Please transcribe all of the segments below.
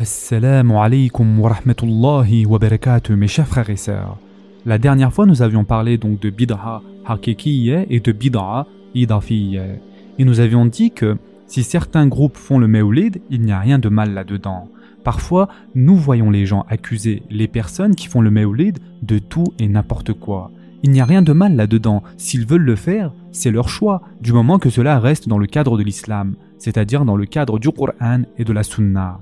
Assalamu alaikum wa rahmatullahi wa barakatuh, mes chers frères et sœurs. La dernière fois, nous avions parlé donc de bid'a hakikiyya et de bid'a idafiyya. Et nous avions dit que si certains groupes font le mawlid, il n'y a rien de mal là-dedans. Parfois, nous voyons les gens accuser les personnes qui font le mawlid de tout et n'importe quoi. Il n'y a rien de mal là-dedans. S'ils veulent le faire, c'est leur choix, du moment que cela reste dans le cadre de l'islam, c'est-à-dire dans le cadre du Qur'an et de la Sunna.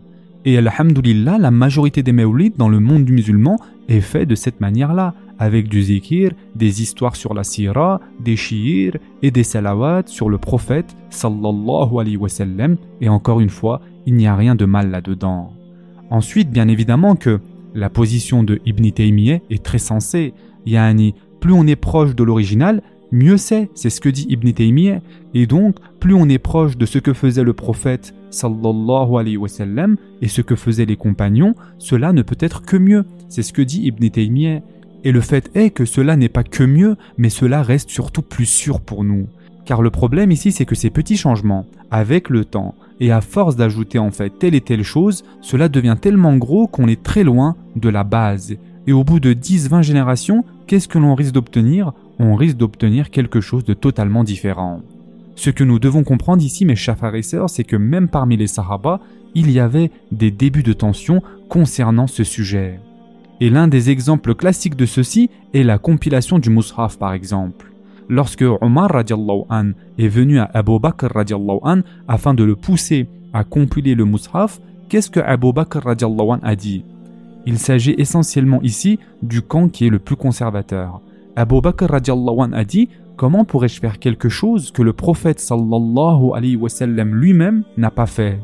Et alhamdulillah, la majorité des mawlids dans le monde musulman est fait de cette manière-là, avec du zikir, des histoires sur la sira, des shi'ir et des salawats sur le prophète sallallahu alayhi wa sallam, et encore une fois, il n'y a rien de mal là-dedans. Ensuite, bien évidemment que la position de Ibn Taymiyyah est très sensée, yani plus on est proche de l'original, mieux c'est, c'est ce que dit Ibn Taymiyyah, et donc plus on est proche de ce que faisait le prophète sallallahu alayhi wa et ce que faisaient les compagnons, cela ne peut être que mieux, c'est ce que dit Ibn Taymiyyah. Et le fait est que cela n'est pas que mieux, mais cela reste surtout plus sûr pour nous. Car le problème ici, c'est que ces petits changements, avec le temps, et à force d'ajouter en fait telle et telle chose, cela devient tellement gros qu'on est très loin de la base. Et au bout de 10-20 générations, qu'est-ce que l'on risque d'obtenir? On risque d'obtenir quelque chose de totalement différent. Ce que nous devons comprendre ici, mes chers c'est que même parmi les Sahaba, il y avait des débuts de tension concernant ce sujet. Et l'un des exemples classiques de ceci est la compilation du Mus'haf par exemple. Lorsque Omar an est venu à Abu Bakr an afin de le pousser à compiler le Mus'haf, qu'est-ce que Abu Bakr an a dit? Il s'agit essentiellement ici du camp qui est le plus conservateur. Abu Bakr an a dit Comment pourrais-je faire quelque chose que le prophète sallallahu alayhi wa sallam lui-même n'a pas fait?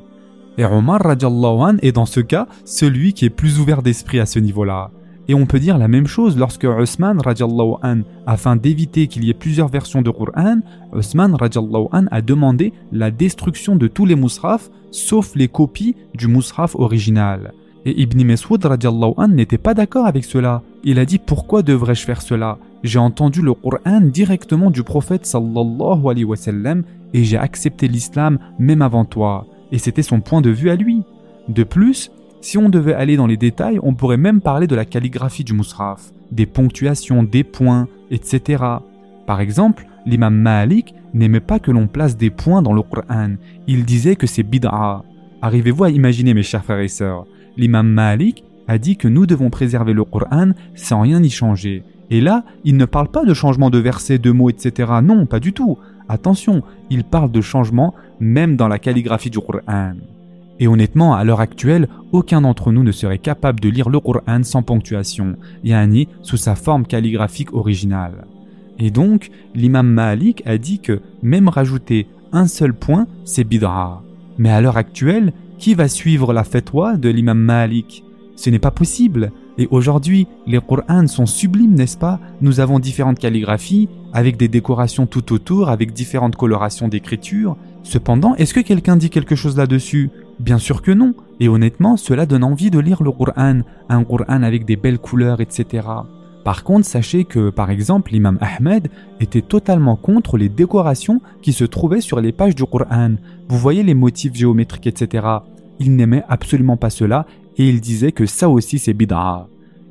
Et Omar radiallahu est dans ce cas celui qui est plus ouvert d'esprit à ce niveau-là. Et on peut dire la même chose lorsque Osman radiallahu an, afin d'éviter qu'il y ait plusieurs versions de Qur'an, Osman radiallahu an a demandé la destruction de tous les musraf sauf les copies du musraf original. Et Ibn Meswoud radiallahu n'était pas d'accord avec cela. Il a dit pourquoi devrais-je faire cela? J'ai entendu le Coran directement du prophète sallallahu et j'ai accepté l'islam même avant toi. Et c'était son point de vue à lui. De plus, si on devait aller dans les détails, on pourrait même parler de la calligraphie du Musraf, des ponctuations, des points, etc. Par exemple, l'imam Malik n'aimait pas que l'on place des points dans le Coran. Il disait que c'est bid'a. Arrivez-vous à imaginer mes chers frères et sœurs L'imam Malik a dit que nous devons préserver le Coran sans rien y changer. Et là, il ne parle pas de changement de versets, de mots, etc. Non, pas du tout. Attention, il parle de changement même dans la calligraphie du Qur'an. Et honnêtement, à l'heure actuelle, aucun d'entre nous ne serait capable de lire le Qur'an sans ponctuation, yani sous sa forme calligraphique originale. Et donc, l'imam Malik a dit que même rajouter un seul point, c'est bidra. Mais à l'heure actuelle, qui va suivre la fatwa de l'imam Malik? Ce n'est pas possible. Et aujourd'hui, les Qur'ans sont sublimes, n'est-ce pas? Nous avons différentes calligraphies, avec des décorations tout autour, avec différentes colorations d'écriture. Cependant, est-ce que quelqu'un dit quelque chose là-dessus? Bien sûr que non. Et honnêtement, cela donne envie de lire le Qur'an, un Qur'an avec des belles couleurs, etc. Par contre, sachez que, par exemple, l'imam Ahmed était totalement contre les décorations qui se trouvaient sur les pages du Qur'an. Vous voyez les motifs géométriques, etc. Il n'aimait absolument pas cela et il disait que ça aussi c'est bid'a.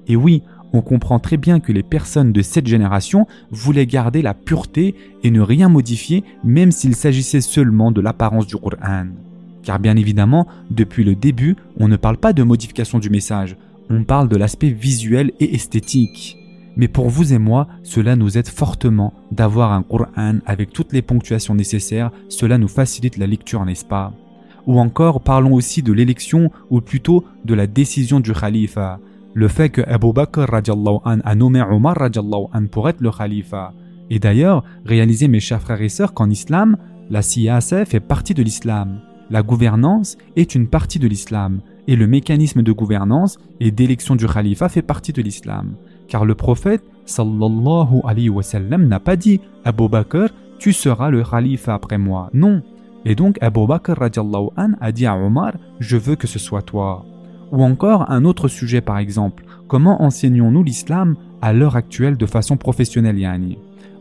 Et oui, on comprend très bien que les personnes de cette génération voulaient garder la pureté et ne rien modifier même s'il s'agissait seulement de l'apparence du Qur'an. Car bien évidemment, depuis le début, on ne parle pas de modification du message, on parle de l'aspect visuel et esthétique. Mais pour vous et moi, cela nous aide fortement d'avoir un Qur'an avec toutes les ponctuations nécessaires, cela nous facilite la lecture, n'est-ce pas? Ou encore parlons aussi de l'élection ou plutôt de la décision du khalifa. Le fait que Abu Bakr an a nommé Omar an pour être le khalifa. Et d'ailleurs, réalisez mes chers frères et sœurs qu'en islam, la siyasa fait partie de l'islam. La gouvernance est une partie de l'islam. Et le mécanisme de gouvernance et d'élection du khalifa fait partie de l'islam. Car le prophète sallallahu alayhi wa sallam n'a pas dit Abu Bakr, tu seras le khalifa après moi. Non, et donc Abu Bakr an a dit à Omar Je veux que ce soit toi. Ou encore un autre sujet par exemple Comment enseignons-nous l'islam à l'heure actuelle de façon professionnelle yani?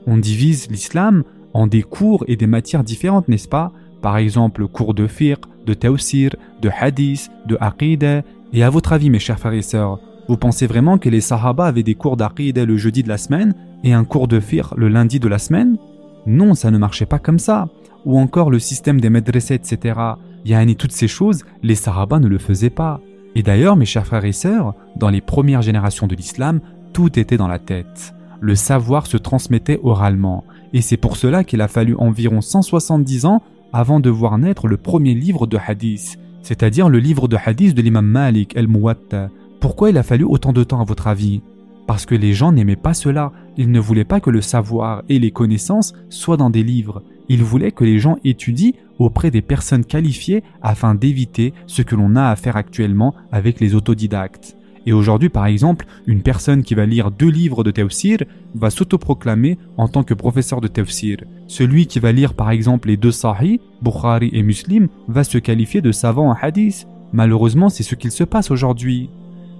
On divise l'islam en des cours et des matières différentes, n'est-ce pas? Par exemple cours de fiqh, de tawsir, de hadith, de aqidah. Et à votre avis, mes chers frères et sœurs, vous pensez vraiment que les sahaba avaient des cours d'aqidah le jeudi de la semaine et un cours de fiqh le lundi de la semaine? Non, ça ne marchait pas comme ça. Ou encore le système des madrasas, etc. Yani toutes ces choses, les sahaba ne le faisaient pas. Et d'ailleurs, mes chers frères et sœurs, dans les premières générations de l'islam, tout était dans la tête. Le savoir se transmettait oralement. Et c'est pour cela qu'il a fallu environ 170 ans avant de voir naître le premier livre de hadith, c'est-à-dire le livre de hadith de l'imam Malik el-Muwatta. Pourquoi il a fallu autant de temps à votre avis? Parce que les gens n'aimaient pas cela, ils ne voulaient pas que le savoir et les connaissances soient dans des livres, ils voulaient que les gens étudient auprès des personnes qualifiées afin d'éviter ce que l'on a à faire actuellement avec les autodidactes. Et aujourd'hui, par exemple, une personne qui va lire deux livres de tafsir va s'autoproclamer en tant que professeur de tafsir. Celui qui va lire par exemple les deux sahih, Bukhari et Muslim, va se qualifier de savant en hadith. Malheureusement, c'est ce qu'il se passe aujourd'hui.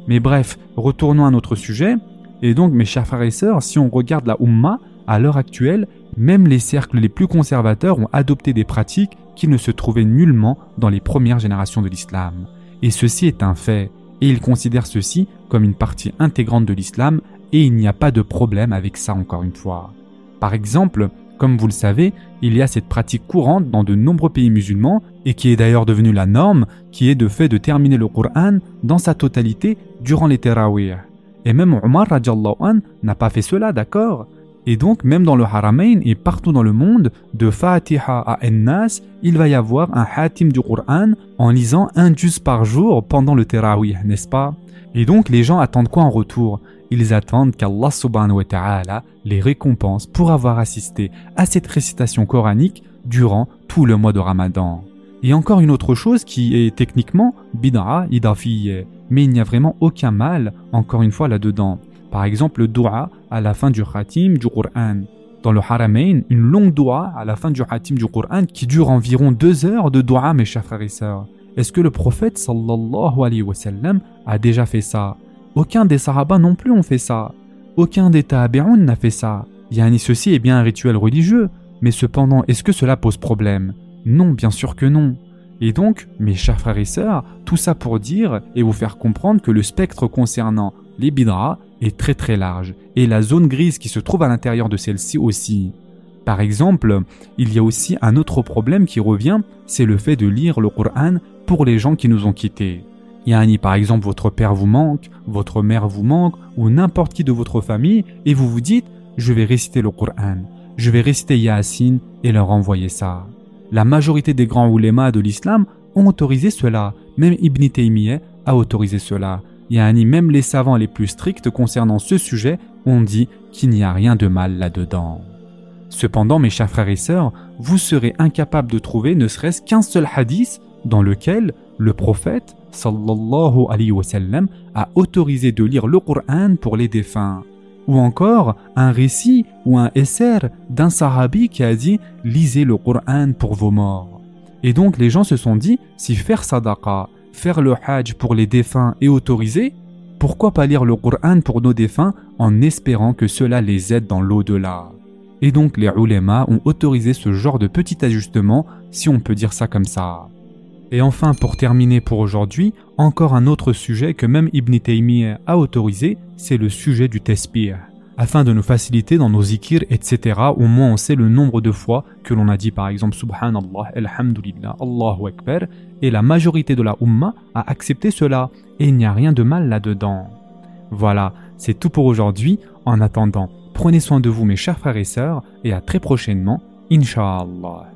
Mais bref, retournons à notre sujet. Et donc, mes chers frères et sœurs, si on regarde la Ummah, à l'heure actuelle, même les cercles les plus conservateurs ont adopté des pratiques qui ne se trouvaient nullement dans les premières générations de l'islam. Et ceci est un fait et il considère ceci comme une partie intégrante de l'islam et il n'y a pas de problème avec ça encore une fois. Par exemple, comme vous le savez, il y a cette pratique courante dans de nombreux pays musulmans et qui est d'ailleurs devenue la norme, qui est de fait de terminer le Coran dans sa totalité durant les Terawih. Et même Omar n'a pas fait cela, d'accord? Et donc, même dans le Haramain et partout dans le monde, de Fatiha à Ennas, il va y avoir un hatim du Qur'an en lisant un juz par jour pendant le Terawih, n'est-ce pas? Et donc, les gens attendent quoi en retour? Ils attendent qu'Allah subhanahu wa ta'ala les récompense pour avoir assisté à cette récitation coranique durant tout le mois de Ramadan. Et encore une autre chose qui est techniquement bid'a idafi, mais il n'y a vraiment aucun mal, encore une fois, là-dedans. Par exemple, le dua à la fin du khatim du Qur'an. Dans le Haramain, une longue dua à la fin du khatim du Qur'an qui dure environ deux heures de dua, mes chers frères et sœurs. Est-ce que le prophète sallallahu alayhi wa sallam a déjà fait ça? Aucun des sahaba non plus ont fait ça. Aucun des tabi'un n'a fait ça. Yani ceci est bien un rituel religieux, mais cependant, est-ce que cela pose problème? Non, bien sûr que non. Et donc, mes chers frères et sœurs, tout ça pour dire et vous faire comprendre que le spectre concernant les bidras est très très large et la zone grise qui se trouve à l'intérieur de celle-ci aussi. Par exemple, il y a aussi un autre problème qui revient, c'est le fait de lire le Coran pour les gens qui nous ont quittés. Yani par exemple votre père vous manque, votre mère vous manque ou n'importe qui de votre famille et vous vous dites je vais réciter le Coran, je vais réciter Yasin et leur envoyer ça. La majorité des grands oulémas de l'islam ont autorisé cela, même Ibn Taymiyyah a autorisé cela yani même les savants les plus stricts concernant ce sujet ont dit qu'il n'y a rien de mal là-dedans. Cependant, mes chers frères et sœurs, vous serez incapables de trouver ne serait-ce qu'un seul hadith dans lequel le prophète sallallahu alayhi wa a autorisé de lire le Coran pour les défunts. Ou encore un récit ou un essai d'un sahabi qui a dit lisez le Coran pour vos morts. Et donc les gens se sont dit si faire sadaqa faire le hajj pour les défunts est autorisé, pourquoi pas lire le Coran pour nos défunts en espérant que cela les aide dans l'au-delà? Et donc les ulémas ont autorisé ce genre de petit ajustement, si on peut dire ça comme ça. Et enfin, pour terminer pour aujourd'hui, encore un autre sujet que même Ibn Taymiyyah a autorisé, c'est le sujet du tesbih afin de nous faciliter dans nos zikir, etc. Au moins on sait le nombre de fois que l'on a dit par exemple Subhanallah, Alhamdulillah, Allahu Akbar, et la majorité de la Ummah a accepté cela, et il n'y a rien de mal là-dedans. Voilà, c'est tout pour aujourd'hui. En attendant, prenez soin de vous mes chers frères et sœurs, et à très prochainement, Inch'Allah.